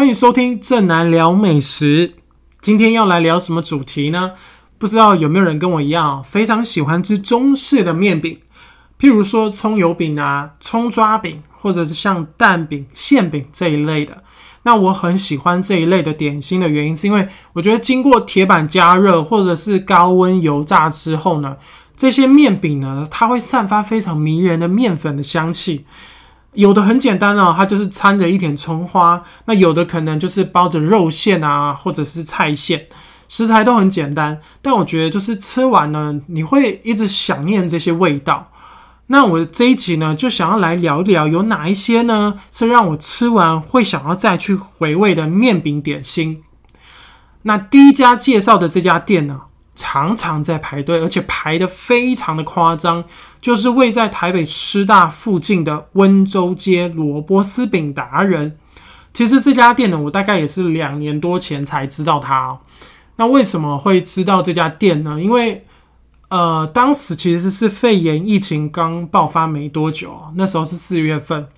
欢迎收听正南聊美食。今天要来聊什么主题呢？不知道有没有人跟我一样，非常喜欢吃中式的面饼，譬如说葱油饼啊、葱抓饼，或者是像蛋饼、馅饼这一类的。那我很喜欢这一类的点心的原因，是因为我觉得经过铁板加热或者是高温油炸之后呢，这些面饼呢，它会散发非常迷人的面粉的香气。有的很简单哦，它就是掺着一点葱花；那有的可能就是包着肉馅啊，或者是菜馅，食材都很简单。但我觉得就是吃完呢，你会一直想念这些味道。那我这一集呢，就想要来聊一聊，有哪一些呢是让我吃完会想要再去回味的面饼点心。那第一家介绍的这家店呢，常常在排队，而且排的非常的夸张，就是位在台北师大附近的温州街萝卜丝饼达人。其实这家店呢，我大概也是两年多前才知道它。那为什么会知道这家店呢？因为呃，当时其实是肺炎疫情刚爆发没多久，那时候是四月份。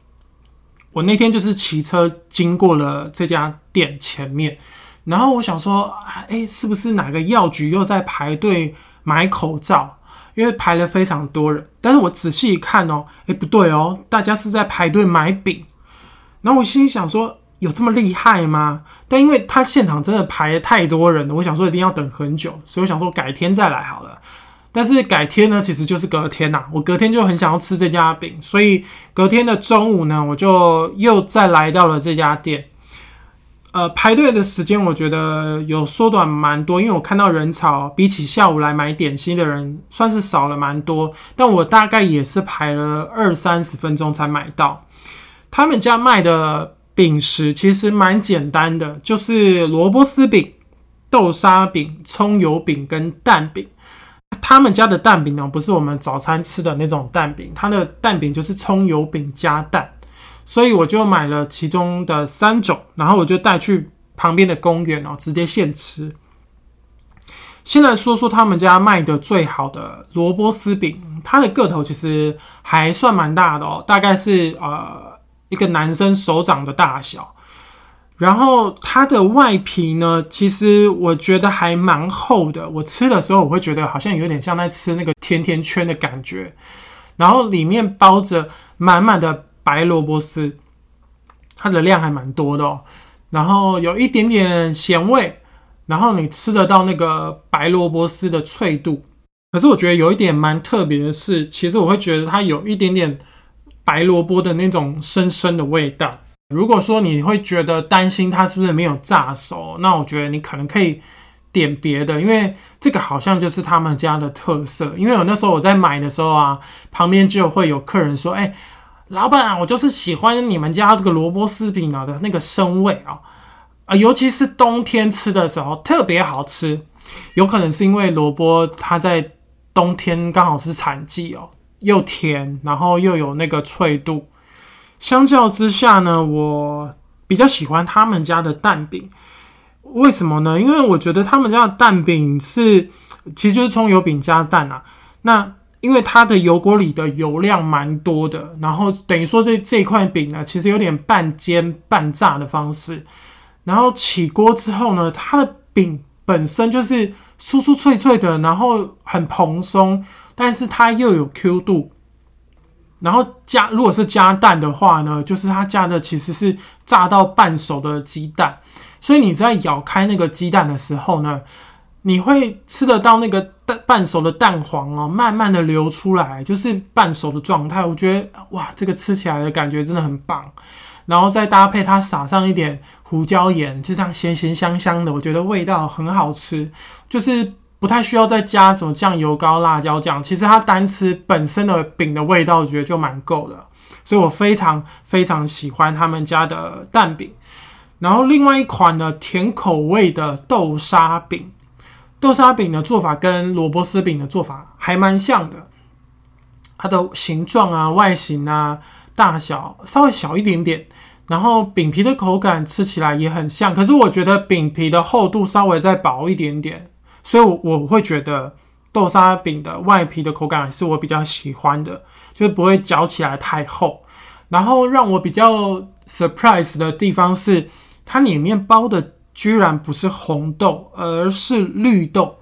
我那天就是骑车经过了这家店前面，然后我想说，哎，是不是哪个药局又在排队买口罩？因为排了非常多人。但是我仔细一看哦，哎，不对哦，大家是在排队买饼。然后我心想说，有这么厉害吗？但因为他现场真的排太多人了，我想说一定要等很久，所以我想说改天再来好了。但是改天呢，其实就是隔天呐。我隔天就很想要吃这家饼，所以隔天的中午呢，我就又再来到了这家店。呃，排队的时间我觉得有缩短蛮多，因为我看到人潮比起下午来买点心的人算是少了蛮多。但我大概也是排了二三十分钟才买到。他们家卖的饼食其实蛮简单的，就是萝卜丝饼、豆沙饼、葱油饼跟蛋饼。他们家的蛋饼呢，不是我们早餐吃的那种蛋饼，它的蛋饼就是葱油饼加蛋，所以我就买了其中的三种，然后我就带去旁边的公园哦，直接现吃。先来说说他们家卖的最好的萝卜丝饼，它的个头其实还算蛮大的哦，大概是呃一个男生手掌的大小。然后它的外皮呢，其实我觉得还蛮厚的。我吃的时候，我会觉得好像有点像在吃那个甜甜圈的感觉。然后里面包着满满的白萝卜丝，它的量还蛮多的哦。然后有一点点咸味，然后你吃得到那个白萝卜丝的脆度。可是我觉得有一点蛮特别的是，其实我会觉得它有一点点白萝卜的那种生生的味道。如果说你会觉得担心它是不是没有炸熟，那我觉得你可能可以点别的，因为这个好像就是他们家的特色。因为我那时候我在买的时候啊，旁边就会有客人说：“哎，老板，我就是喜欢你们家这个萝卜丝饼啊的那个生味啊，啊，尤其是冬天吃的时候特别好吃。有可能是因为萝卜它在冬天刚好是产季哦，又甜，然后又有那个脆度。”相较之下呢，我比较喜欢他们家的蛋饼。为什么呢？因为我觉得他们家的蛋饼是，其实就是葱油饼加蛋啊。那因为它的油锅里的油量蛮多的，然后等于说这这块饼呢，其实有点半煎半炸的方式。然后起锅之后呢，它的饼本身就是酥酥脆脆的，然后很蓬松，但是它又有 Q 度。然后加，如果是加蛋的话呢，就是它加的其实是炸到半熟的鸡蛋，所以你在咬开那个鸡蛋的时候呢，你会吃得到那个蛋半熟的蛋黄哦，慢慢的流出来，就是半熟的状态。我觉得哇，这个吃起来的感觉真的很棒。然后再搭配它撒上一点胡椒盐，就这样咸咸香香的，我觉得味道很好吃，就是。不太需要再加什么酱油膏、辣椒酱，其实它单吃本身的饼的味道，我觉得就蛮够的。所以我非常非常喜欢他们家的蛋饼。然后另外一款呢，甜口味的豆沙饼，豆沙饼的做法跟萝卜丝饼的做法还蛮像的，它的形状啊、外形啊、大小稍微小一点点，然后饼皮的口感吃起来也很像，可是我觉得饼皮的厚度稍微再薄一点点。所以，我会觉得豆沙饼的外皮的口感是我比较喜欢的，就不会嚼起来太厚。然后让我比较 surprise 的地方是，它里面包的居然不是红豆，而是绿豆。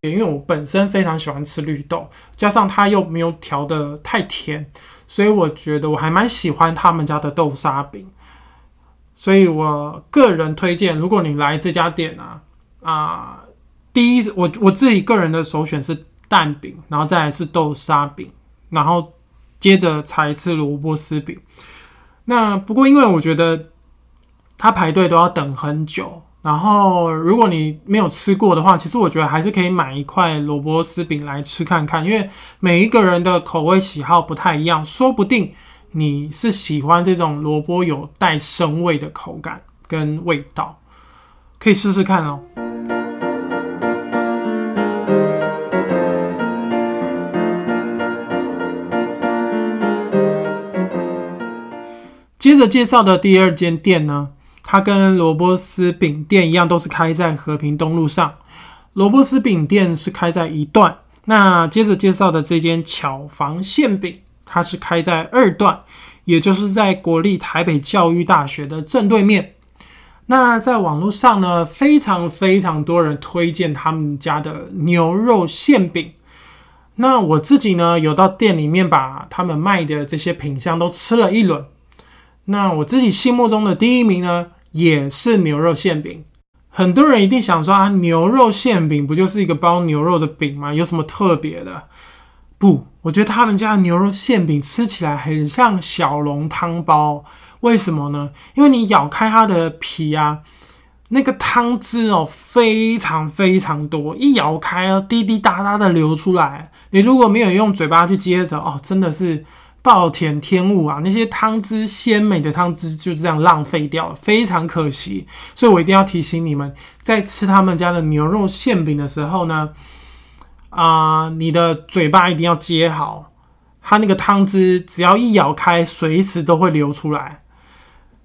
因为我本身非常喜欢吃绿豆，加上它又没有调的太甜，所以我觉得我还蛮喜欢他们家的豆沙饼。所以我个人推荐，如果你来这家店啊啊，第一我我自己个人的首选是蛋饼，然后再来是豆沙饼，然后接着才是萝卜丝饼。那不过因为我觉得他排队都要等很久。然后，如果你没有吃过的话，其实我觉得还是可以买一块萝卜丝饼来吃看看，因为每一个人的口味喜好不太一样，说不定你是喜欢这种萝卜有带生味的口感跟味道，可以试试看哦。接着介绍的第二间店呢？它跟萝卜丝饼店一样，都是开在和平东路上。萝卜丝饼店是开在一段，那接着介绍的这间巧房馅饼，它是开在二段，也就是在国立台北教育大学的正对面。那在网络上呢，非常非常多人推荐他们家的牛肉馅饼。那我自己呢，有到店里面把他们卖的这些品相都吃了一轮。那我自己心目中的第一名呢？也是牛肉馅饼，很多人一定想说啊，牛肉馅饼不就是一个包牛肉的饼吗？有什么特别的？不，我觉得他们家的牛肉馅饼吃起来很像小笼汤包。为什么呢？因为你咬开它的皮啊，那个汤汁哦，非常非常多，一咬开哦，滴滴答答的流出来。你如果没有用嘴巴去接着哦，真的是。暴殄天物啊！那些汤汁鲜美的汤汁就这样浪费掉了，非常可惜。所以我一定要提醒你们，在吃他们家的牛肉馅饼的时候呢，啊，你的嘴巴一定要接好，它那个汤汁只要一咬开，随时都会流出来。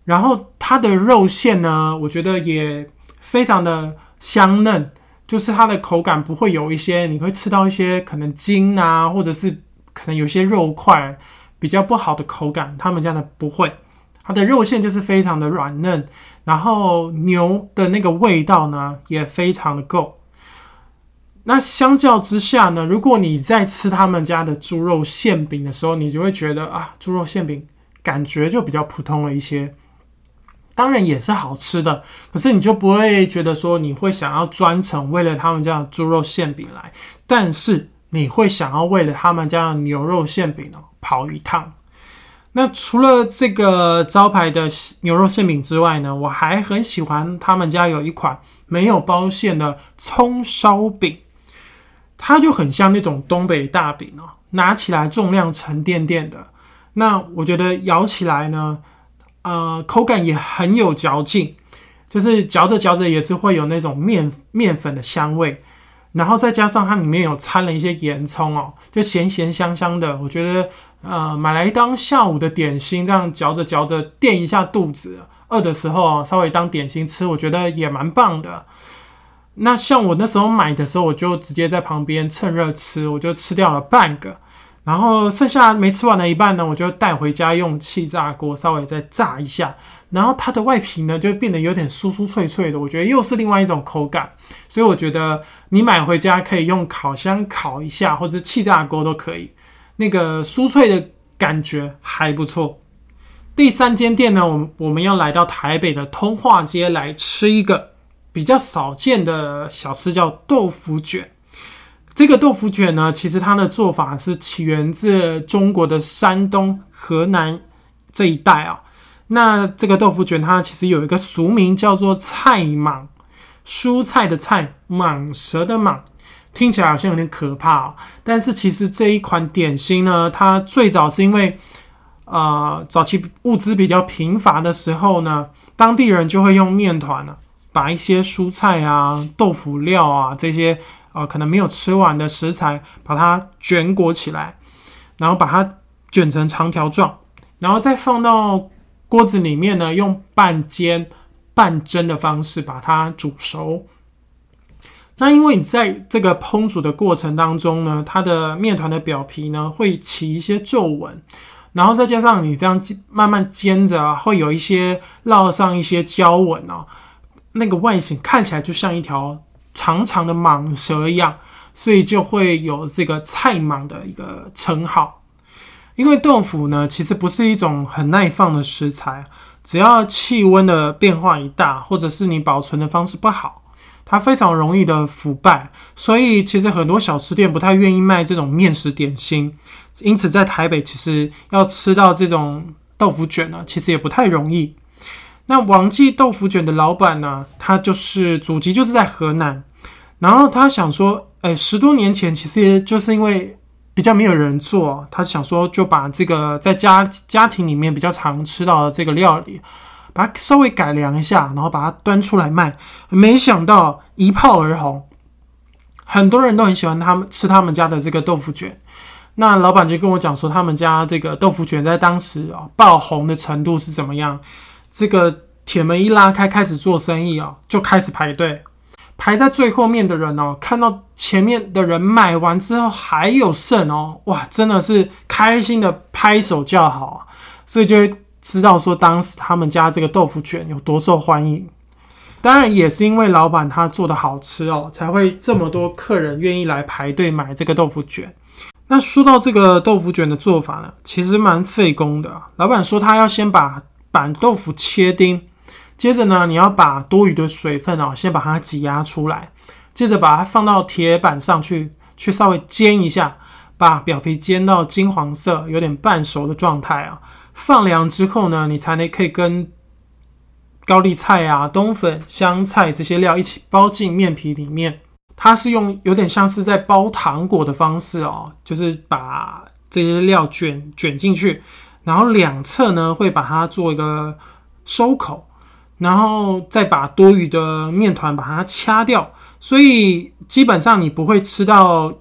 然后它的肉馅呢，我觉得也非常的香嫩，就是它的口感不会有一些，你会吃到一些可能筋啊，或者是可能有些肉块。比较不好的口感，他们家的不会，它的肉馅就是非常的软嫩，然后牛的那个味道呢也非常的够。那相较之下呢，如果你在吃他们家的猪肉馅饼的时候，你就会觉得啊，猪肉馅饼感觉就比较普通了一些，当然也是好吃的，可是你就不会觉得说你会想要专程为了他们家的猪肉馅饼来，但是你会想要为了他们家的牛肉馅饼哦。跑一趟。那除了这个招牌的牛肉馅饼之外呢，我还很喜欢他们家有一款没有包馅的葱烧饼，它就很像那种东北大饼哦，拿起来重量沉甸甸的。那我觉得咬起来呢，呃，口感也很有嚼劲，就是嚼着嚼着也是会有那种面面粉的香味。然后再加上它里面有掺了一些盐葱哦，就咸咸香香的。我觉得，呃，买来当下午的点心，这样嚼着嚼着垫一下肚子，饿的时候稍微当点心吃，我觉得也蛮棒的。那像我那时候买的时候，我就直接在旁边趁热吃，我就吃掉了半个。然后剩下没吃完的一半呢，我就带回家用气炸锅稍微再炸一下，然后它的外皮呢就变得有点酥酥脆脆的，我觉得又是另外一种口感。所以我觉得你买回家可以用烤箱烤一下，或者气炸锅都可以，那个酥脆的感觉还不错。第三间店呢，我我们要来到台北的通化街来吃一个比较少见的小吃，叫豆腐卷。这个豆腐卷呢，其实它的做法是起源自中国的山东、河南这一带啊。那这个豆腐卷它其实有一个俗名叫做菜蟒，蔬菜的菜，蟒蛇的蟒，听起来好像有点可怕。但是其实这一款点心呢，它最早是因为呃早期物资比较贫乏的时候呢，当地人就会用面团呢，把一些蔬菜啊、豆腐料啊这些。啊，可能没有吃完的食材，把它卷裹起来，然后把它卷成长条状，然后再放到锅子里面呢，用半煎半蒸的方式把它煮熟。那因为你在这个烹煮的过程当中呢，它的面团的表皮呢会起一些皱纹，然后再加上你这样慢慢煎着，会有一些烙上一些胶纹哦，那个外形看起来就像一条长长的蟒蛇一样，所以就会有这个菜蟒的一个称号。因为豆腐呢，其实不是一种很耐放的食材，只要气温的变化一大，或者是你保存的方式不好。它非常容易的腐败，所以其实很多小吃店不太愿意卖这种面食点心。因此，在台北其实要吃到这种豆腐卷呢，其实也不太容易。那王记豆腐卷的老板呢，他就是祖籍就是在河南，然后他想说，哎，十多年前其实就是因为比较没有人做，他想说就把这个在家家庭里面比较常吃到的这个料理。把它稍微改良一下，然后把它端出来卖，没想到一炮而红，很多人都很喜欢他们吃他们家的这个豆腐卷。那老板就跟我讲说，他们家这个豆腐卷在当时啊爆红的程度是怎么样？这个铁门一拉开，开始做生意啊，就开始排队，排在最后面的人哦，看到前面的人买完之后还有剩哦，哇，真的是开心的拍手叫好，所以就。知道说当时他们家这个豆腐卷有多受欢迎，当然也是因为老板他做的好吃哦，才会这么多客人愿意来排队买这个豆腐卷。那说到这个豆腐卷的做法呢，其实蛮费工的。老板说他要先把板豆腐切丁，接着呢你要把多余的水分哦先把它挤压出来，接着把它放到铁板上去，去稍微煎一下，把表皮煎到金黄色，有点半熟的状态啊。放凉之后呢，你才能可以跟高丽菜啊、冬粉、香菜这些料一起包进面皮里面。它是用有点像是在包糖果的方式哦，就是把这些料卷卷进去，然后两侧呢会把它做一个收口，然后再把多余的面团把它掐掉。所以基本上你不会吃到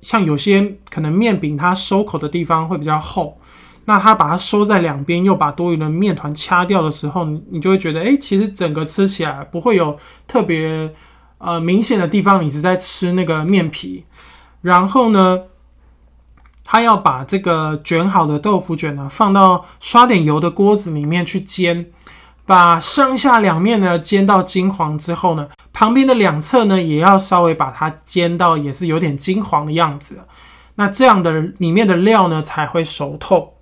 像有些可能面饼它收口的地方会比较厚。那它把它收在两边，又把多余的面团掐掉的时候，你就会觉得，哎，其实整个吃起来不会有特别呃明显的地方，你是在吃那个面皮。然后呢，他要把这个卷好的豆腐卷呢，放到刷点油的锅子里面去煎，把上下两面呢煎到金黄之后呢，旁边的两侧呢也要稍微把它煎到也是有点金黄的样子。那这样的里面的料呢才会熟透。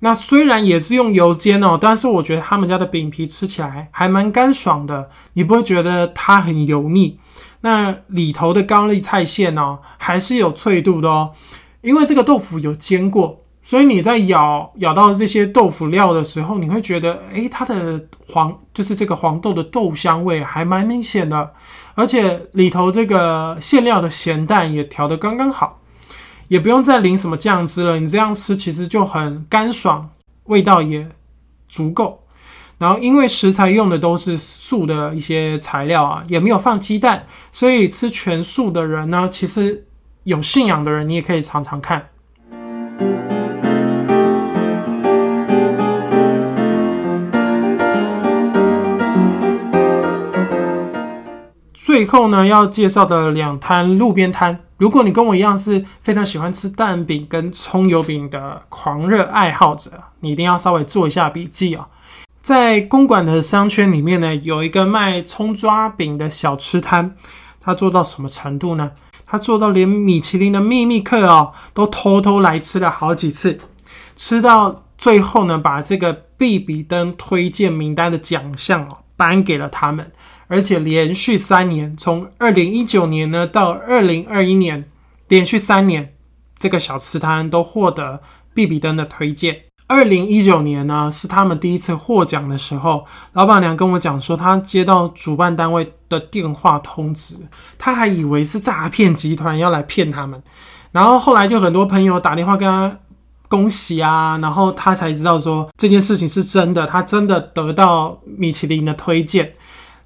那虽然也是用油煎哦，但是我觉得他们家的饼皮吃起来还蛮干爽的，你不会觉得它很油腻。那里头的高丽菜馅呢，还是有脆度的哦，因为这个豆腐有煎过，所以你在咬咬到这些豆腐料的时候，你会觉得，诶，它的黄就是这个黄豆的豆香味还蛮明显的，而且里头这个馅料的咸淡也调得刚刚好。也不用再淋什么酱汁了，你这样吃其实就很干爽，味道也足够。然后因为食材用的都是素的一些材料啊，也没有放鸡蛋，所以吃全素的人呢，其实有信仰的人，你也可以尝尝看。最后呢，要介绍的两摊路边摊。如果你跟我一样是非常喜欢吃蛋饼跟葱油饼的狂热爱好者，你一定要稍微做一下笔记哦。在公馆的商圈里面呢，有一个卖葱抓饼的小吃摊，他做到什么程度呢？他做到连米其林的秘密客哦，都偷偷来吃了好几次，吃到最后呢，把这个必比登推荐名单的奖项哦，颁给了他们。而且连续三年，从二零一九年呢到二零二一年，连续三年，这个小吃摊都获得必比登的推荐。二零一九年呢是他们第一次获奖的时候，老板娘跟我讲说，她接到主办单位的电话通知，她还以为是诈骗集团要来骗他们，然后后来就很多朋友打电话跟他恭喜啊，然后他才知道说这件事情是真的，他真的得到米其林的推荐。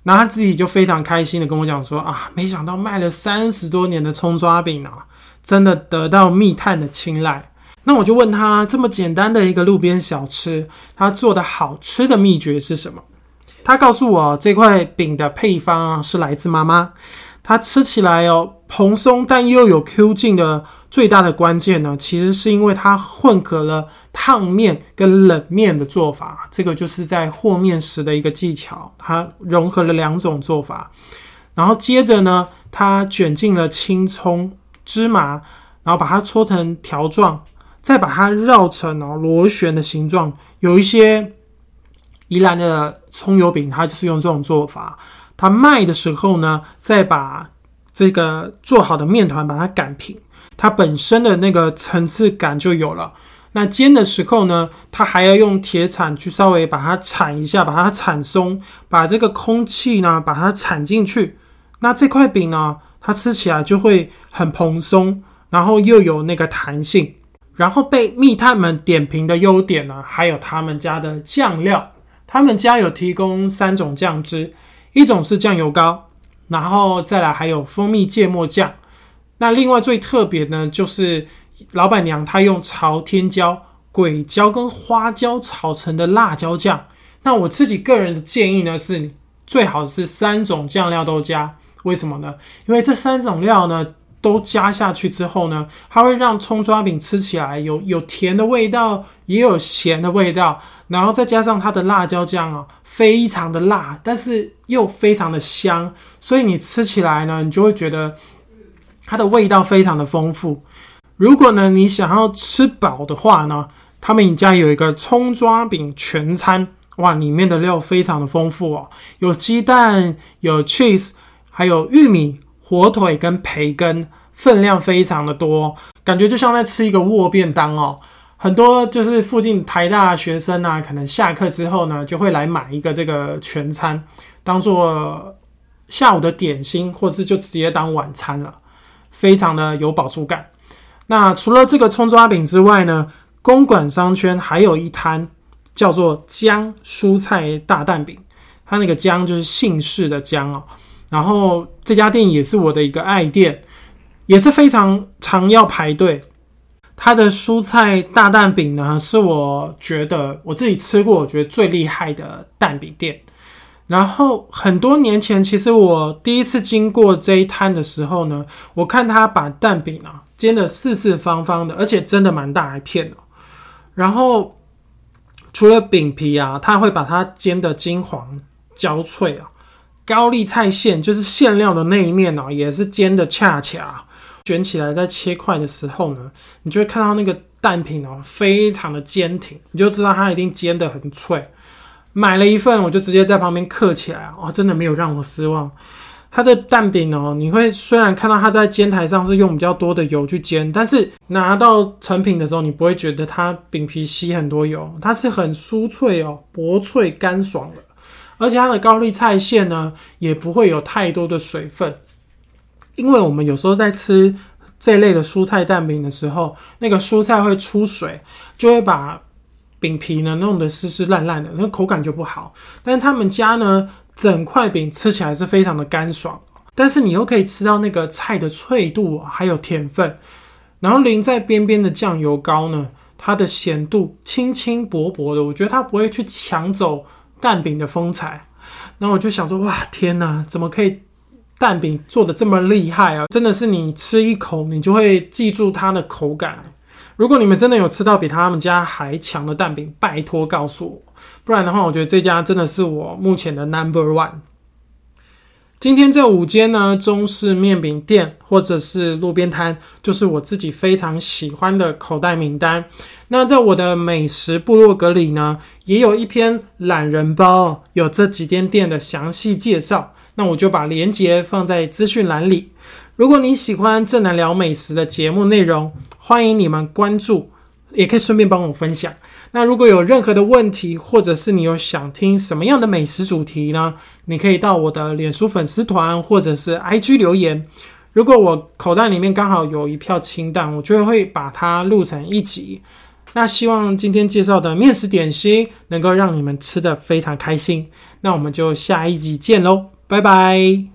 然后他自己就非常开心的跟我讲说啊，没想到卖了三十多年的葱抓饼啊，真的得到密探的青睐。那我就问他，这么简单的一个路边小吃，他做的好吃的秘诀是什么？他告诉我，这块饼的配方是来自妈妈，它吃起来哦蓬松但又有 Q 劲的最大的关键呢，其实是因为它混合了烫面跟冷面的做法，这个就是在和面时的一个技巧，它融合了两种做法。然后接着呢，它卷进了青葱、芝麻，然后把它搓成条状，再把它绕成哦螺旋的形状。有一些宜兰的葱油饼，它就是用这种做法。它卖的时候呢，再把这个做好的面团把它擀平。它本身的那个层次感就有了。那煎的时候呢，它还要用铁铲去稍微把它铲一下，把它铲松，把这个空气呢把它铲进去。那这块饼呢，它吃起来就会很蓬松，然后又有那个弹性。然后被密探们点评的优点呢，还有他们家的酱料。他们家有提供三种酱汁，一种是酱油膏，然后再来还有蜂蜜芥末酱。那另外最特别呢，就是老板娘她用朝天椒、鬼椒跟花椒炒成的辣椒酱。那我自己个人的建议呢，是最好是三种酱料都加。为什么呢？因为这三种料呢都加下去之后呢，它会让葱抓饼吃起来有有甜的味道，也有咸的味道，然后再加上它的辣椒酱啊，非常的辣，但是又非常的香，所以你吃起来呢，你就会觉得。它的味道非常的丰富。如果呢你想要吃饱的话呢，他们家有一个葱抓饼全餐，哇，里面的料非常的丰富哦，有鸡蛋，有 cheese，还有玉米、火腿跟培根，分量非常的多，感觉就像在吃一个卧便当哦。很多就是附近台大学生啊，可能下课之后呢，就会来买一个这个全餐，当做下午的点心，或是就直接当晚餐了。非常的有饱足感。那除了这个葱抓饼之外呢，公馆商圈还有一摊叫做姜蔬菜大蛋饼，它那个姜就是姓氏的姜哦。然后这家店也是我的一个爱店，也是非常常要排队。它的蔬菜大蛋饼呢，是我觉得我自己吃过，我觉得最厉害的蛋饼店。然后很多年前，其实我第一次经过这一摊的时候呢，我看他把蛋饼啊煎的四四方方的，而且真的蛮大一片哦。然后除了饼皮啊，他会把它煎的金黄焦脆啊。高丽菜馅就是馅料的那一面哦，也是煎的恰恰。卷起来在切块的时候呢，你就会看到那个蛋饼哦，非常的坚挺，你就知道它一定煎的很脆。买了一份，我就直接在旁边刻起来哦，真的没有让我失望。它的蛋饼哦，你会虽然看到它在煎台上是用比较多的油去煎，但是拿到成品的时候，你不会觉得它饼皮吸很多油，它是很酥脆哦，薄脆干爽的。而且它的高丽菜馅呢，也不会有太多的水分，因为我们有时候在吃这类的蔬菜蛋饼的时候，那个蔬菜会出水，就会把。饼皮呢弄得湿湿烂烂的，那口感就不好。但是他们家呢，整块饼吃起来是非常的干爽，但是你又可以吃到那个菜的脆度还有甜分，然后淋在边边的酱油膏呢，它的咸度轻轻薄薄的，我觉得它不会去抢走蛋饼的风采。然后我就想说，哇，天哪，怎么可以蛋饼做的这么厉害啊？真的是你吃一口，你就会记住它的口感。如果你们真的有吃到比他们家还强的蛋饼，拜托告诉我，不然的话，我觉得这家真的是我目前的 number one。今天这五间呢，中式面饼店或者是路边摊，就是我自己非常喜欢的口袋名单。那在我的美食部落格里呢，也有一篇懒人包，有这几间店的详细介绍。那我就把链接放在资讯栏里。如果你喜欢正南聊美食的节目内容，欢迎你们关注，也可以顺便帮我分享。那如果有任何的问题，或者是你有想听什么样的美食主题呢？你可以到我的脸书粉丝团或者是 IG 留言。如果我口袋里面刚好有一票清淡，我就会把它录成一集。那希望今天介绍的面食点心能够让你们吃的非常开心。那我们就下一集见喽，拜拜。